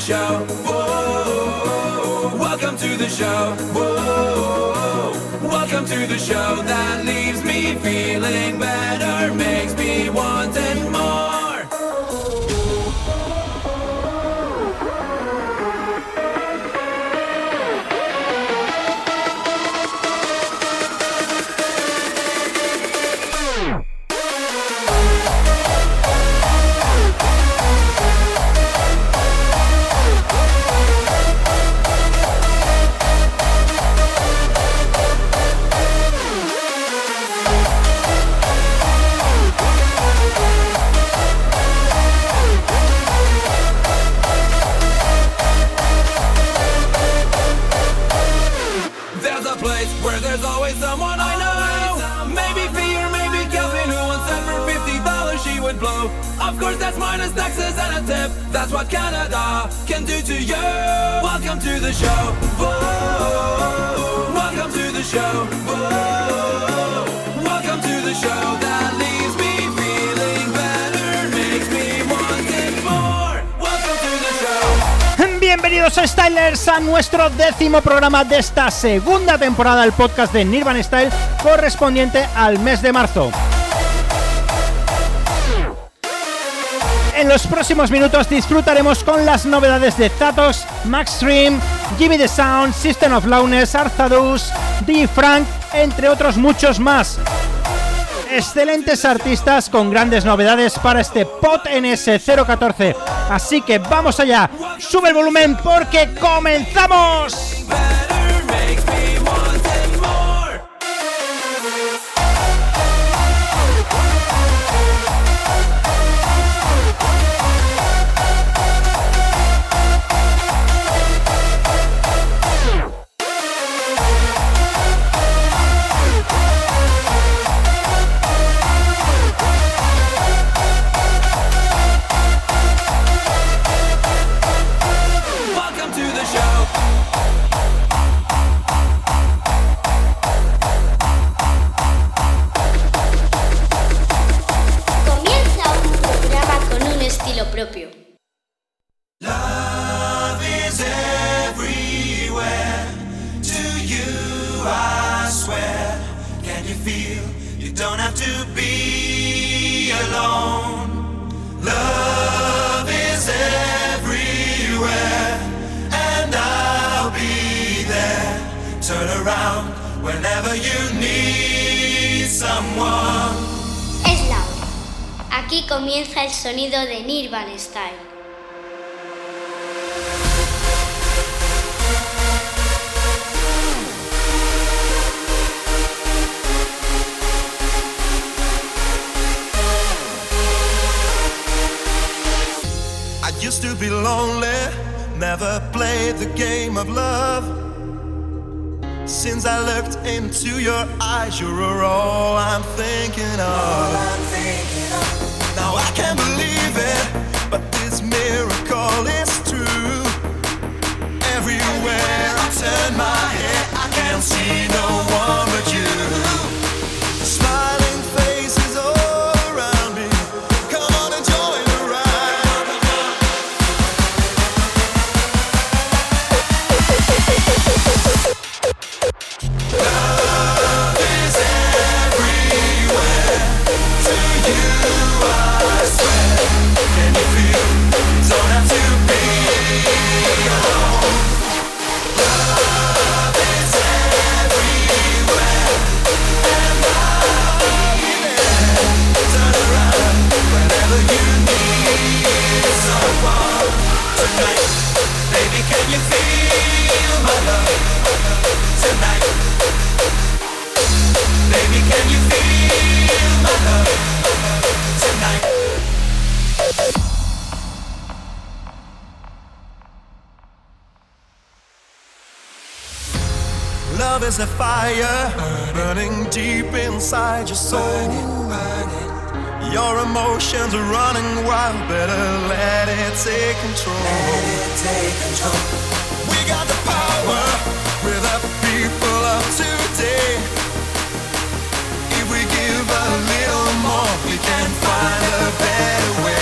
show. Whoa. Welcome to the show. Whoa. Welcome to the show that leaves me feeling better, makes me wanting more. Bienvenidos Stylers a nuestro décimo programa de esta segunda temporada del podcast de Nirvan Style correspondiente al mes de marzo. En los próximos minutos disfrutaremos con las novedades de Zatos, Max Stream, Jimmy the Sound, System of Lowness, Arzadus, D. Frank, entre otros muchos más. Excelentes artistas con grandes novedades para este POT NS014. Así que vamos allá, sube el volumen porque comenzamos. Comienza el sonido de Nirvan Style. I used to be lonely, never played the game of love. Since I looked into your eyes, you're all I'm thinking of. See no one but you. Love tonight? Baby, can you feel my love tonight? Love is a fire burning deep inside your soul. Your emotions are running wild. Better let it take control. Let it take control. We got the power. We're the people of today. If we give a little more, we can find a better way.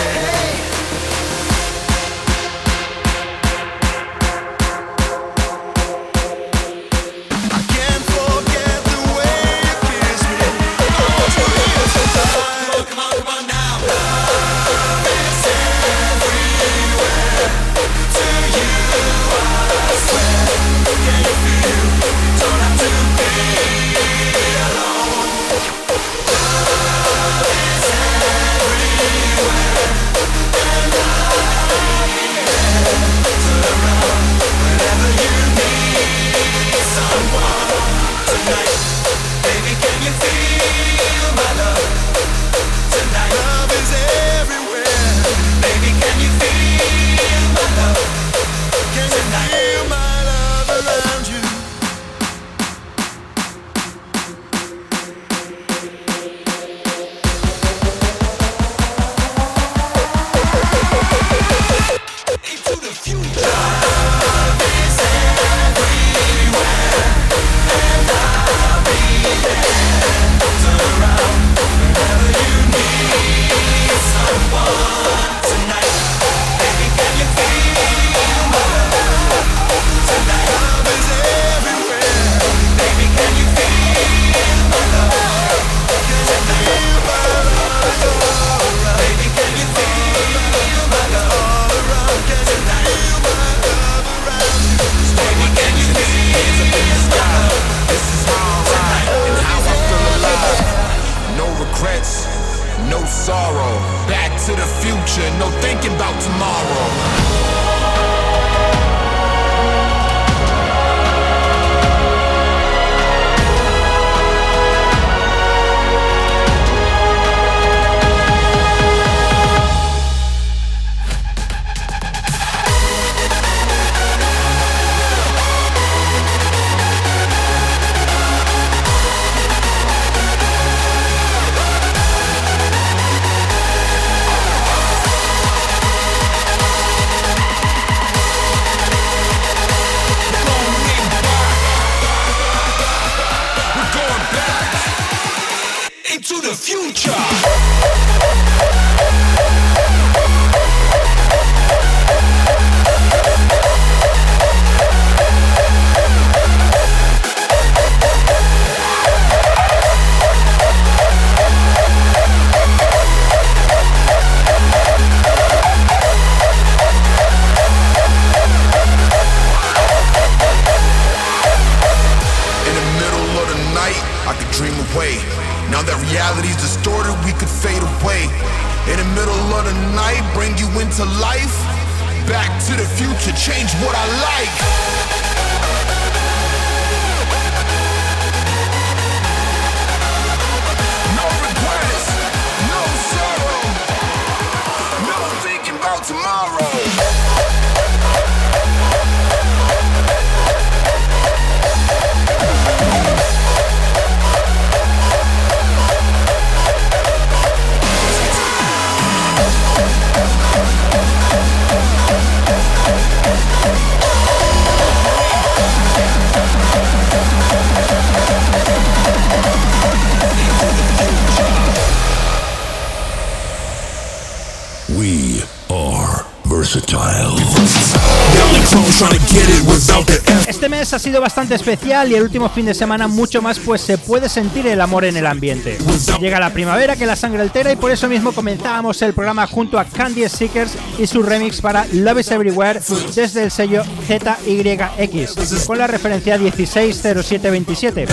sido bastante especial y el último fin de semana mucho más pues se puede sentir el amor en el ambiente. Llega la primavera que la sangre altera y por eso mismo comenzábamos el programa junto a Candy Seekers y su remix para Love is Everywhere desde el sello ZYX con la referencia 160727.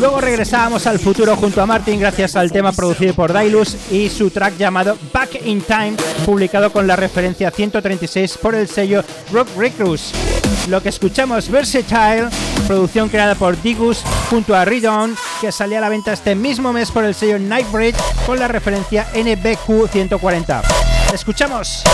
Luego regresábamos al futuro junto a Martin gracias al tema producido por Dailus y su track llamado Back in Time publicado con la referencia 136 por el sello Rock Recruits. Lo que escuchamos, Versace Producción creada por Digus junto a Ridon, que salía a la venta este mismo mes por el sello Nightbreed con la referencia NBQ 140. ¡Escuchamos!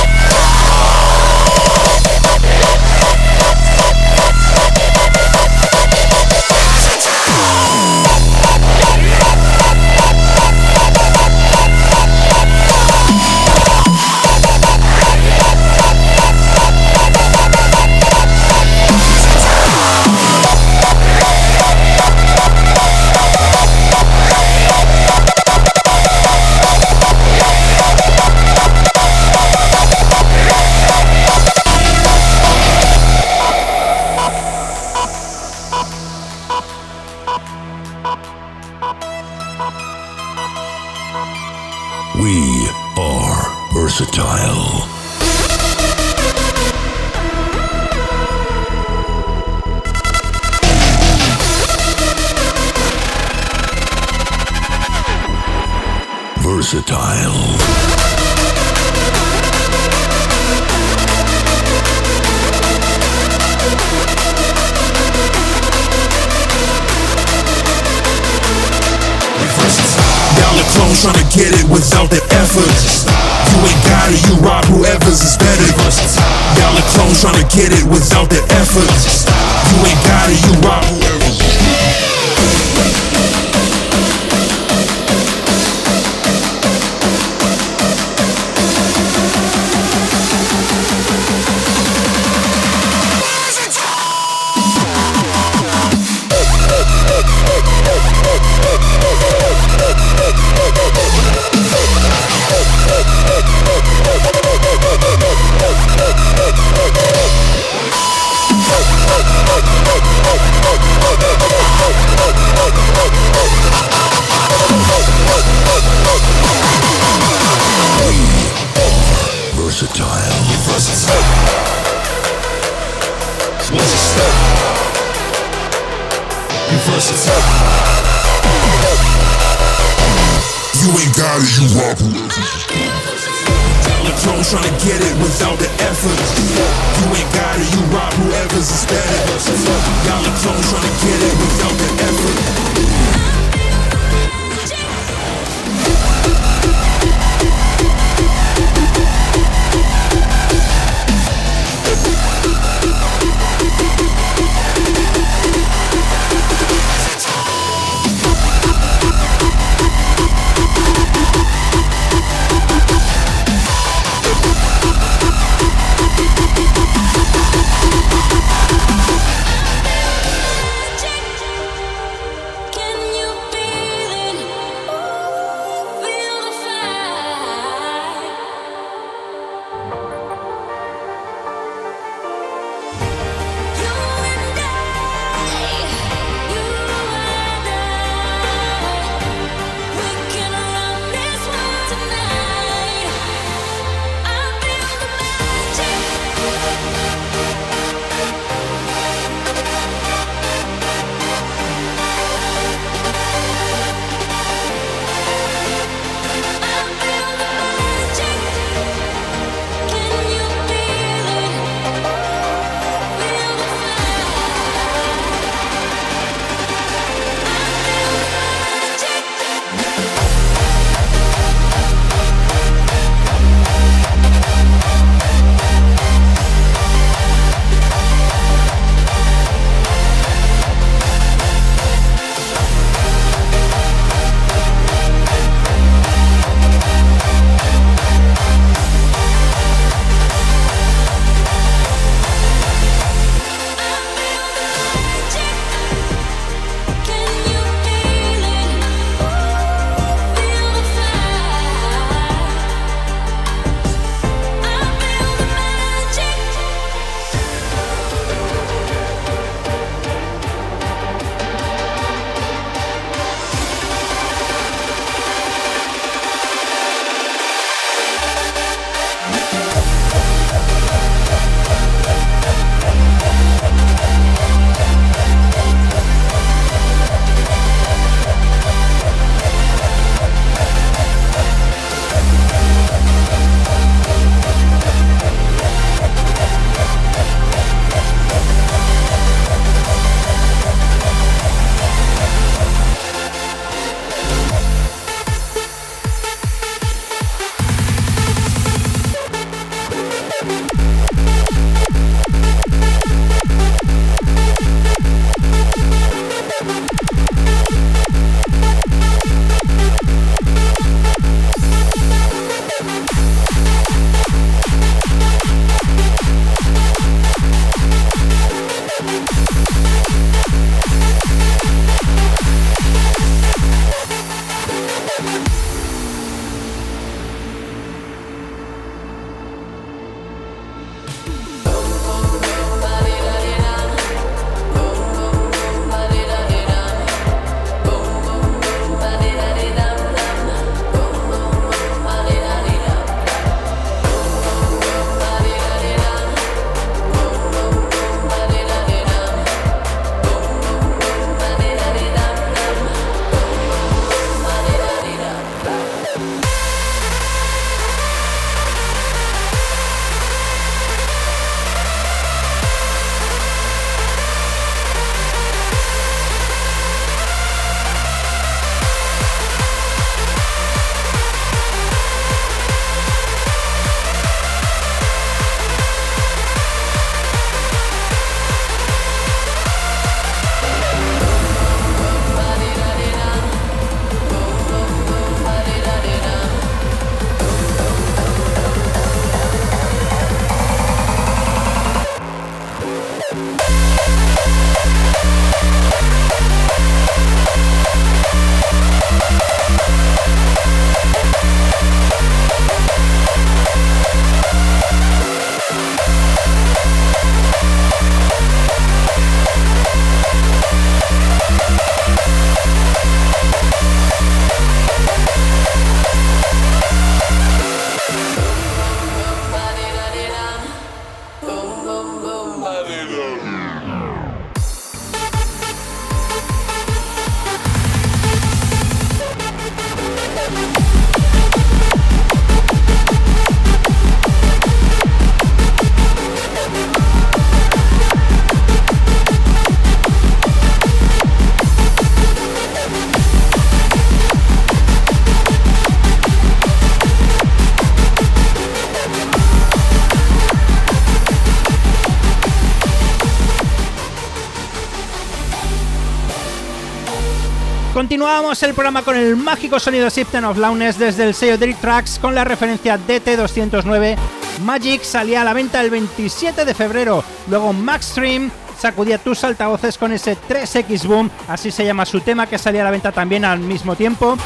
Continuamos el programa con el mágico sonido Siften of Loudness desde el sello Direct Tracks con la referencia DT209. Magic salía a la venta el 27 de febrero. Luego Maxstream sacudía tus altavoces con ese 3X Boom, así se llama su tema, que salía a la venta también al mismo tiempo,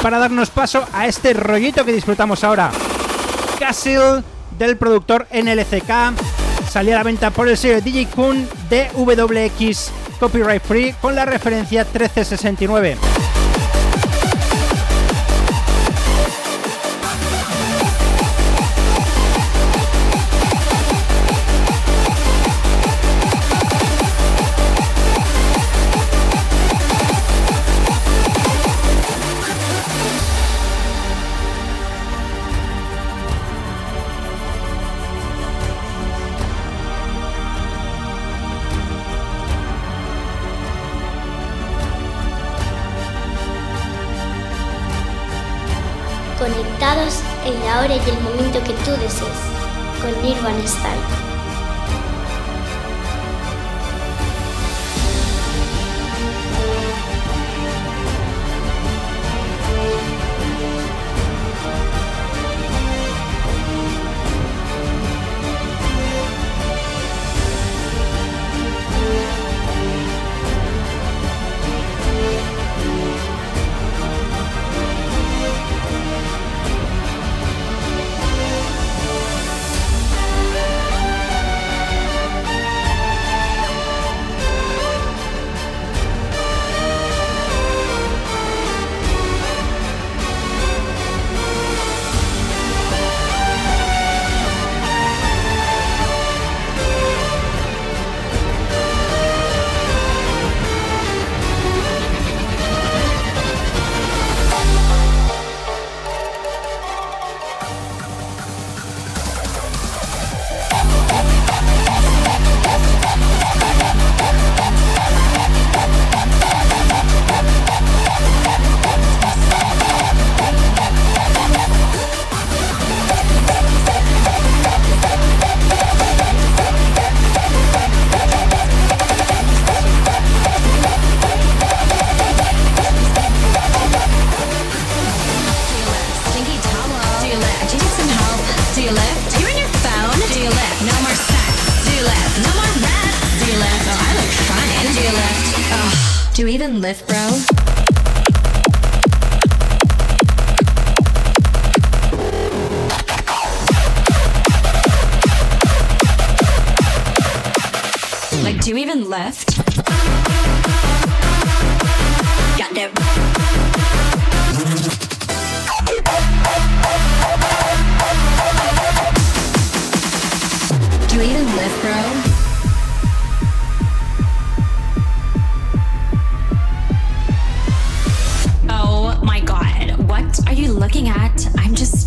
para darnos paso a este rollito que disfrutamos ahora. Castle del productor NLCK salía a la venta por el sello DJ Kun DWX copyright free con la referencia 1369.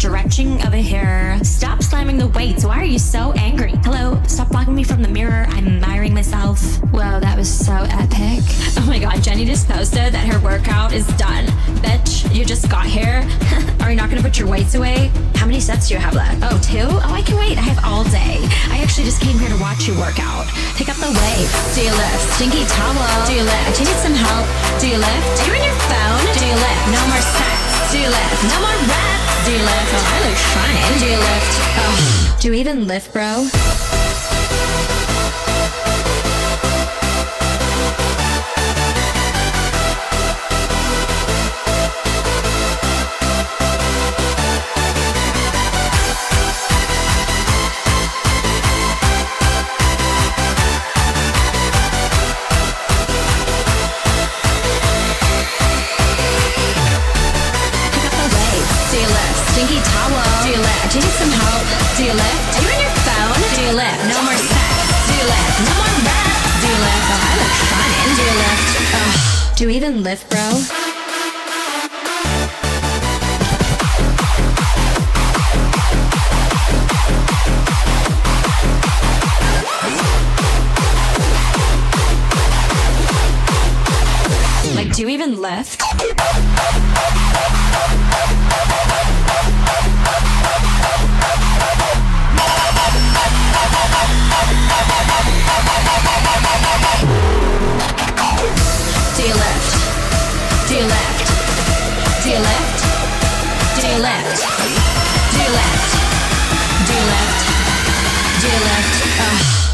stretching over here. Stop slamming the weights. Why are you so angry? Hello, stop blocking me from the mirror. I'm admiring myself. Whoa, that was so epic. Oh my god, Jenny just posted that her workout is done. Bitch, you just got here. are you not gonna put your weights away? How many sets do you have left? Oh, two? Oh, I can wait. I have all day. I actually just came here to watch you work out. Pick up the weight. Do you lift? Stinky towel. Do you lift? Do you need some help? Do you lift? Are you on your phone? Do you lift? No more sets. Do you lift? No more reps. Do you lift? Oh, I look fine. Do you lift? Oh, do you even lift, bro? lift, bro?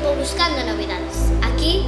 bro? buscando novedades. Aquí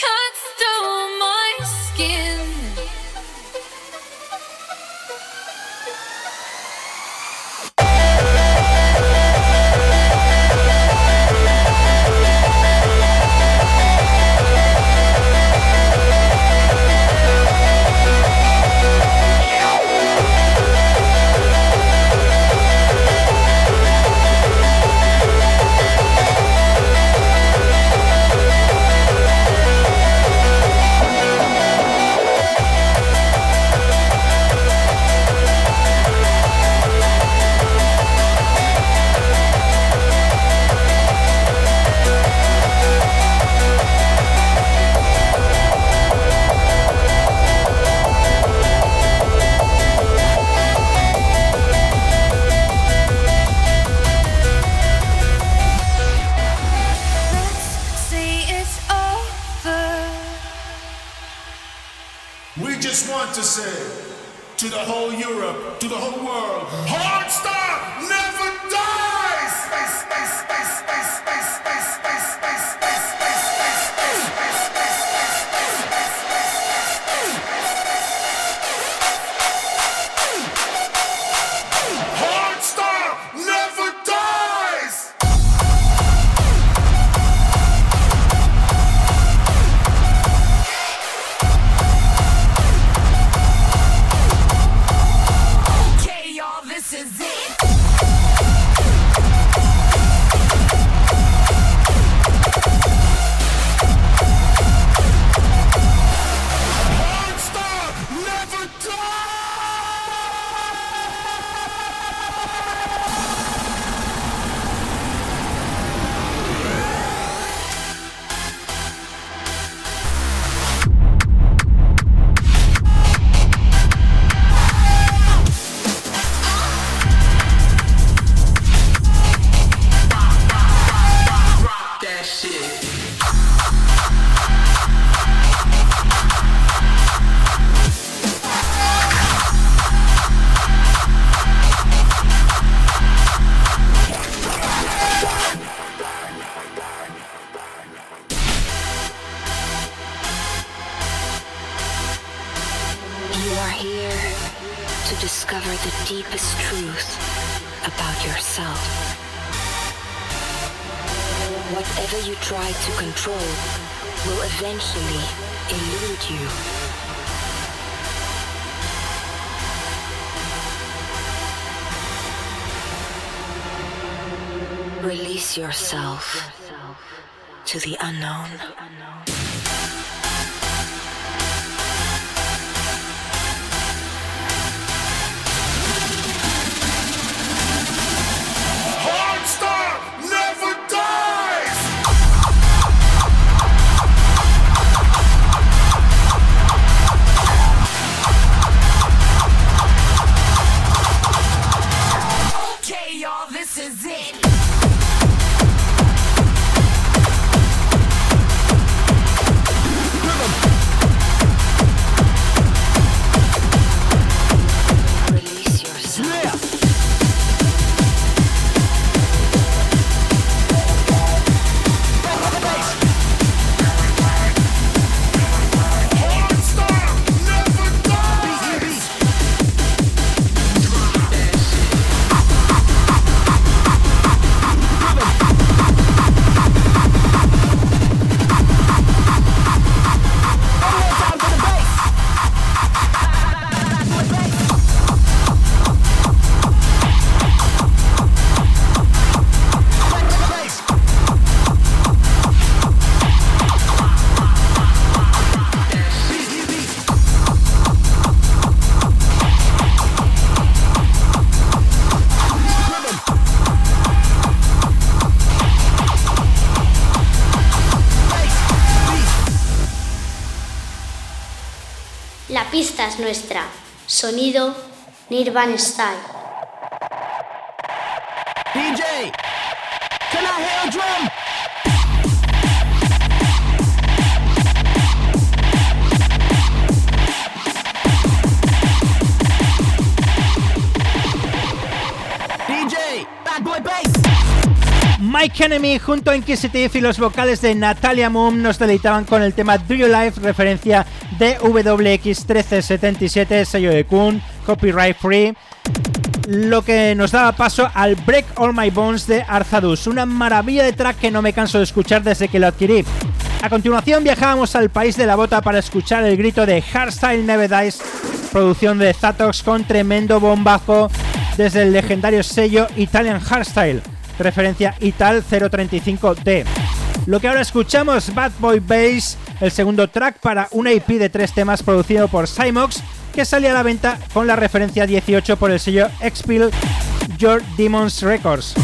Cut. Yourself to the unknown. Nuestra. Sonido Nirvana Style. Mike Enemy junto a Inquisitive y los vocales de Natalia Moon nos deleitaban con el tema Do You Life, referencia de WX1377, sello de Kun, copyright free, lo que nos daba paso al Break All My Bones de Arzadus, una maravilla de track que no me canso de escuchar desde que lo adquirí. A continuación viajábamos al país de la bota para escuchar el grito de Hardstyle Never Dies, producción de Zatox con tremendo bombazo desde el legendario sello Italian Hardstyle, referencia Ital 035D. Lo que ahora escuchamos, Bad Boy Bass, el segundo track para un EP de tres temas producido por Cymox, que sale a la venta con la referencia 18 por el sello Expil Your Demons Records.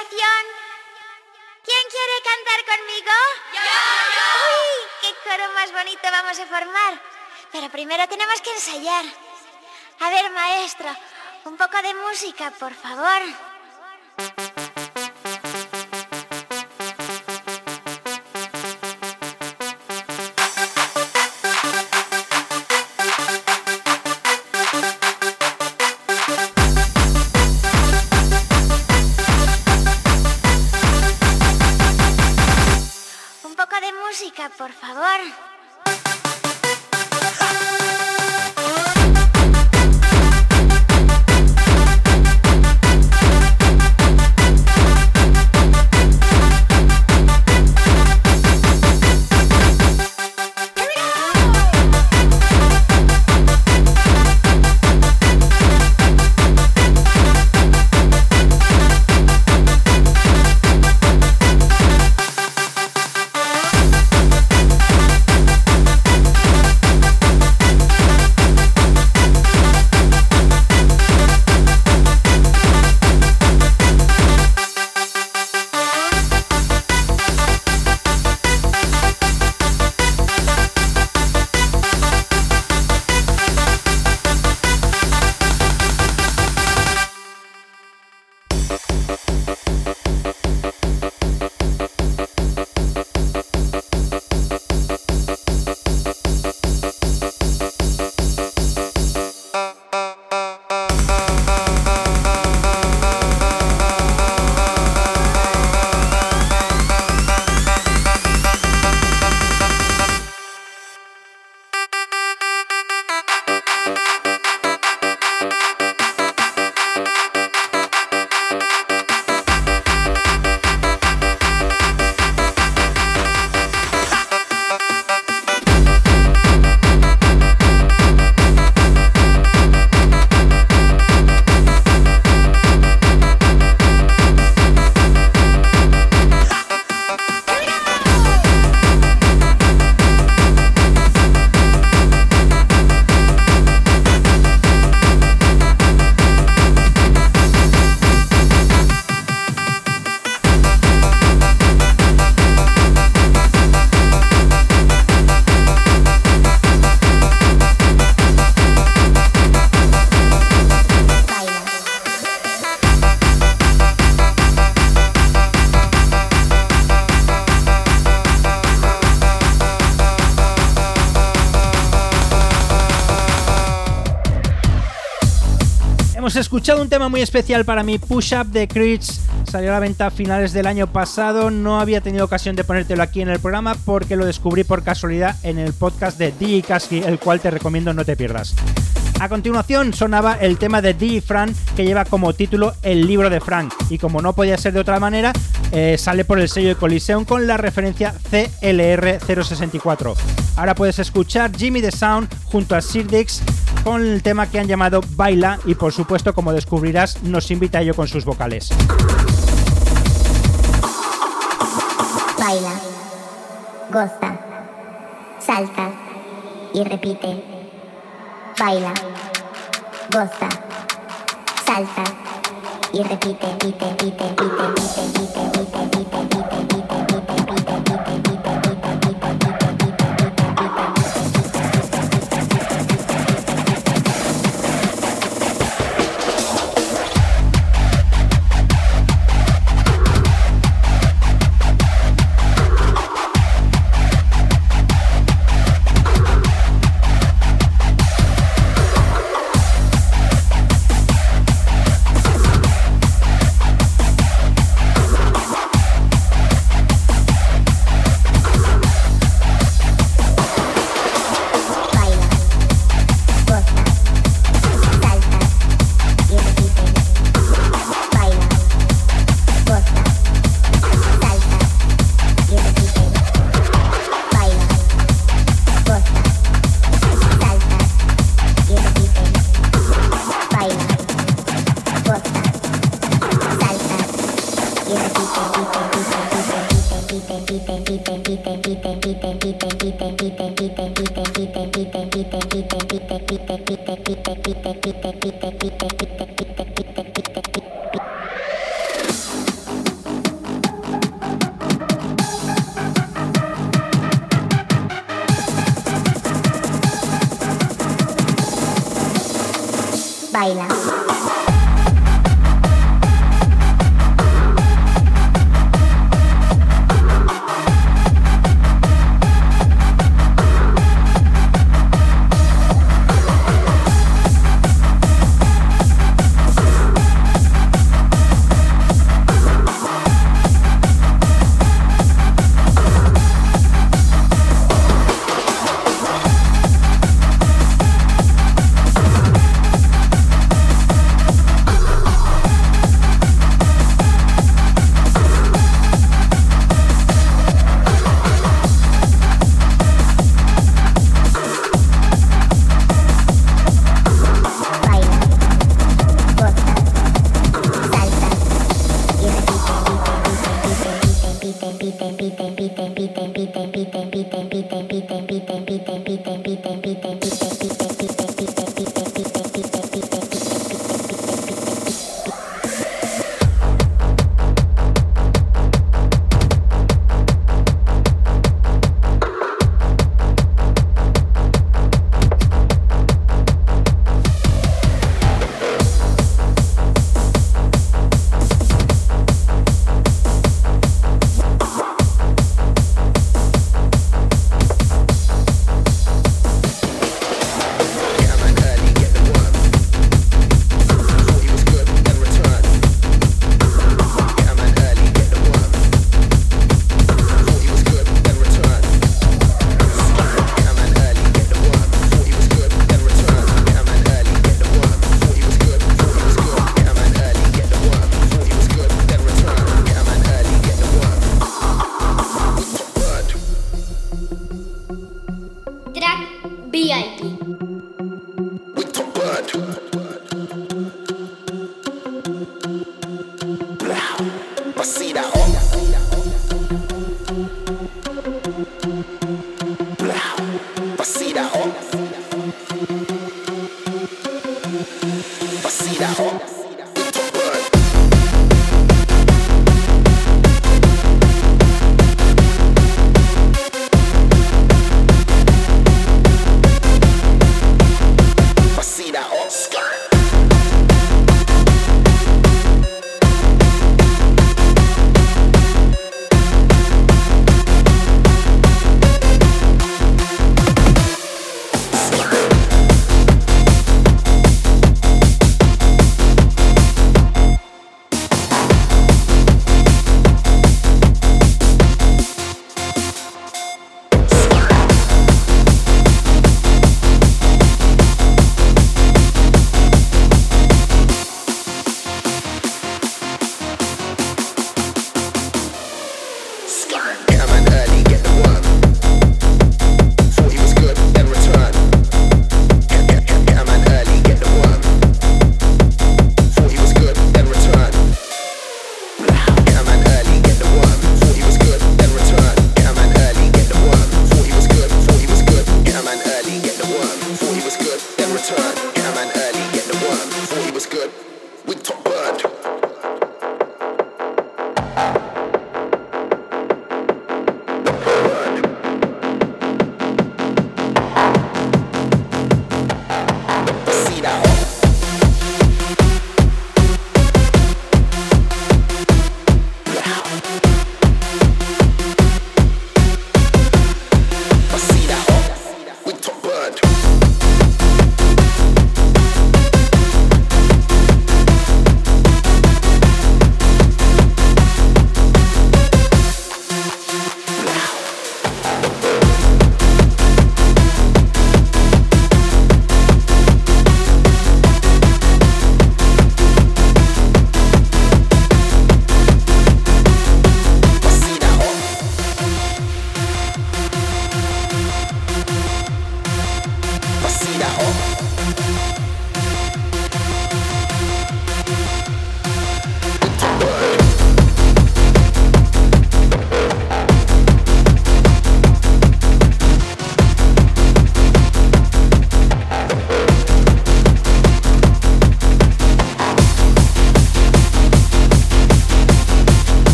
¿Quién quiere cantar conmigo? ¡Yo, yo! ¡Uy! ¡Qué coro más bonito vamos a formar! Pero primero tenemos que ensayar. A ver, maestro, un poco de música, por favor. Escuchado un tema muy especial para mí, Push Up de Creech. Salió a la venta a finales del año pasado. No había tenido ocasión de ponértelo aquí en el programa porque lo descubrí por casualidad en el podcast de DJ Kasky, el cual te recomiendo no te pierdas. A continuación sonaba el tema de DJ Frank que lleva como título El libro de Frank y como no podía ser de otra manera eh, sale por el sello de Coliseum con la referencia CLR064. Ahora puedes escuchar Jimmy the Sound junto a Sir Dix con el tema que han llamado Baila y por supuesto como descubrirás nos invita a ello con sus vocales. Baila, goza, salta y repite. Baila, goza, salta y repite, repite,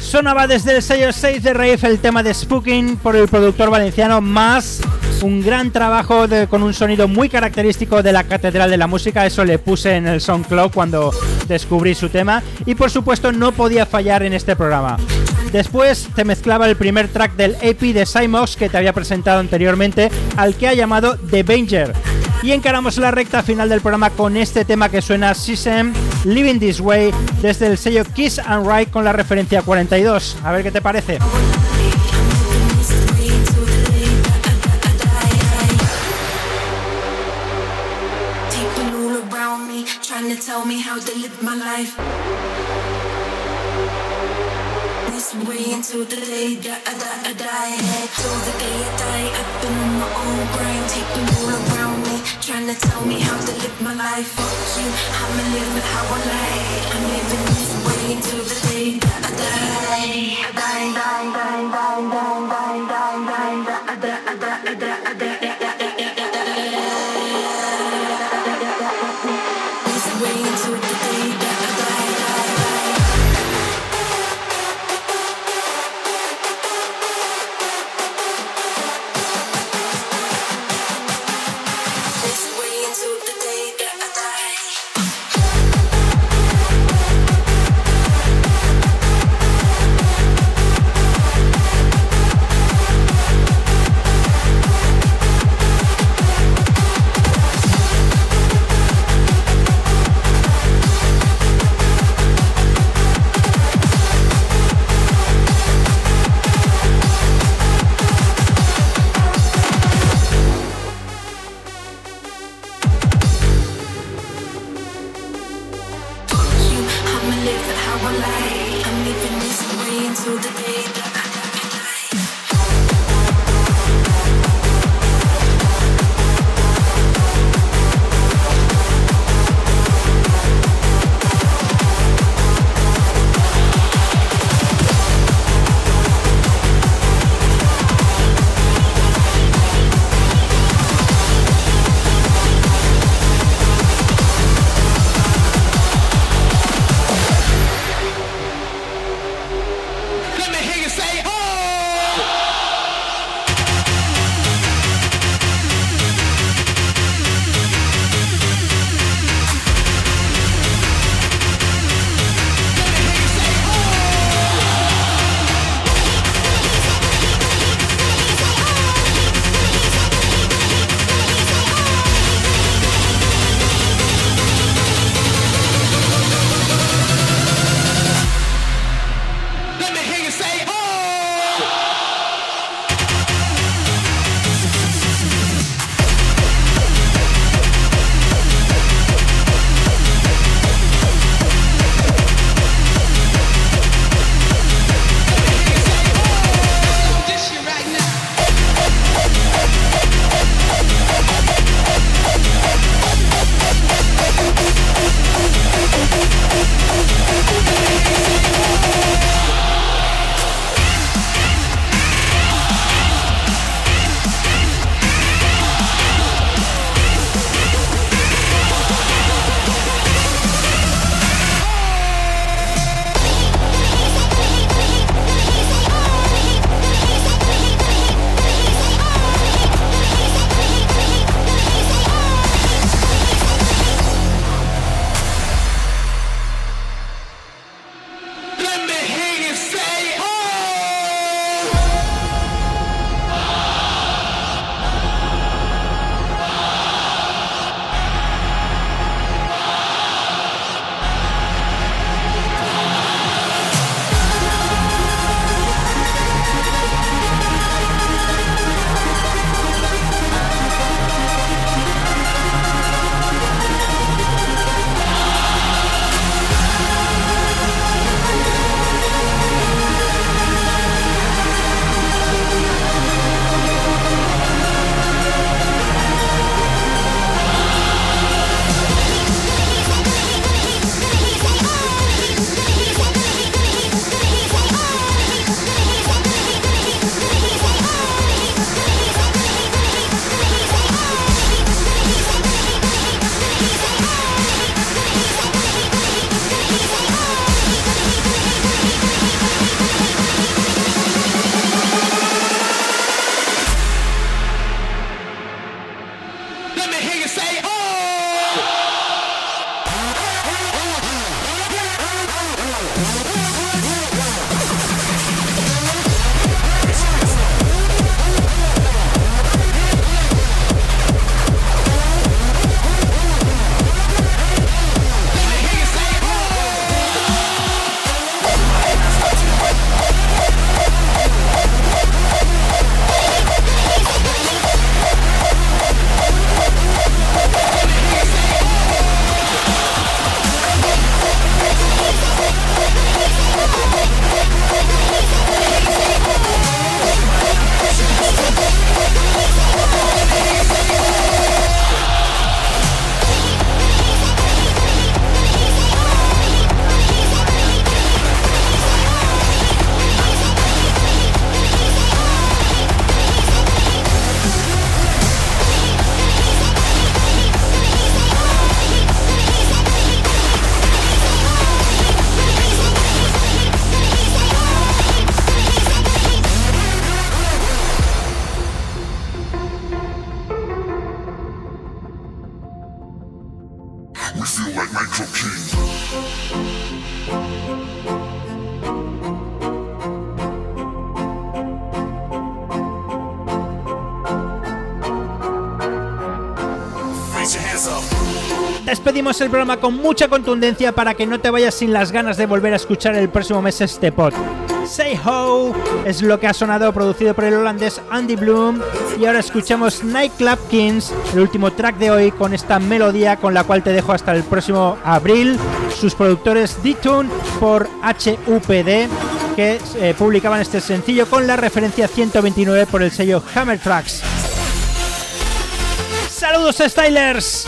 Sonaba desde el sello 6 de Rave el tema de Spooking por el productor valenciano Más. Un gran trabajo con un sonido muy característico de la Catedral de la Música. Eso le puse en el SoundCloud cuando descubrí su tema. Y por supuesto no podía fallar en este programa. Después te mezclaba el primer track del AP de Simox que te había presentado anteriormente, al que ha llamado The Banger. Y encaramos la recta final del programa con este tema que suena Sisem Living This Way desde el sello Kiss and Ride con la referencia 42. A ver qué te parece. Trying to tell me how to live my life. Fuck you, I'ma how I like. I'm living this way until the day that I die. I die, die, die, die, die, die, die, die, die, die, die, die, die, die. feel Despedimos el programa con mucha contundencia para que no te vayas sin las ganas de volver a escuchar el próximo mes este pod. Say Ho es lo que ha sonado producido por el holandés Andy Bloom y ahora escuchamos Nightclub Kings, el último track de hoy con esta melodía con la cual te dejo hasta el próximo abril. Sus productores D-Tune por HUPD que eh, publicaban este sencillo con la referencia 129 por el sello Hammer Tracks. ¡Saludos Stylers!